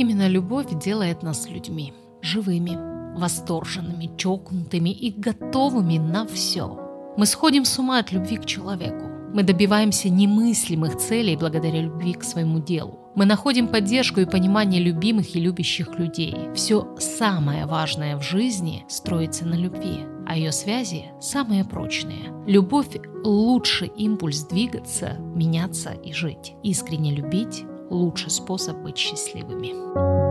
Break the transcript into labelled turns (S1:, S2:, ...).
S1: Именно любовь делает нас людьми, живыми, восторженными, чокнутыми и готовыми на все. Мы сходим с ума от любви к человеку. Мы добиваемся немыслимых целей благодаря любви к своему делу. Мы находим поддержку и понимание любимых и любящих людей. Все самое важное в жизни строится на любви, а ее связи самые прочные. Любовь – лучший импульс двигаться, меняться и жить. Искренне любить – лучший способ быть счастливыми.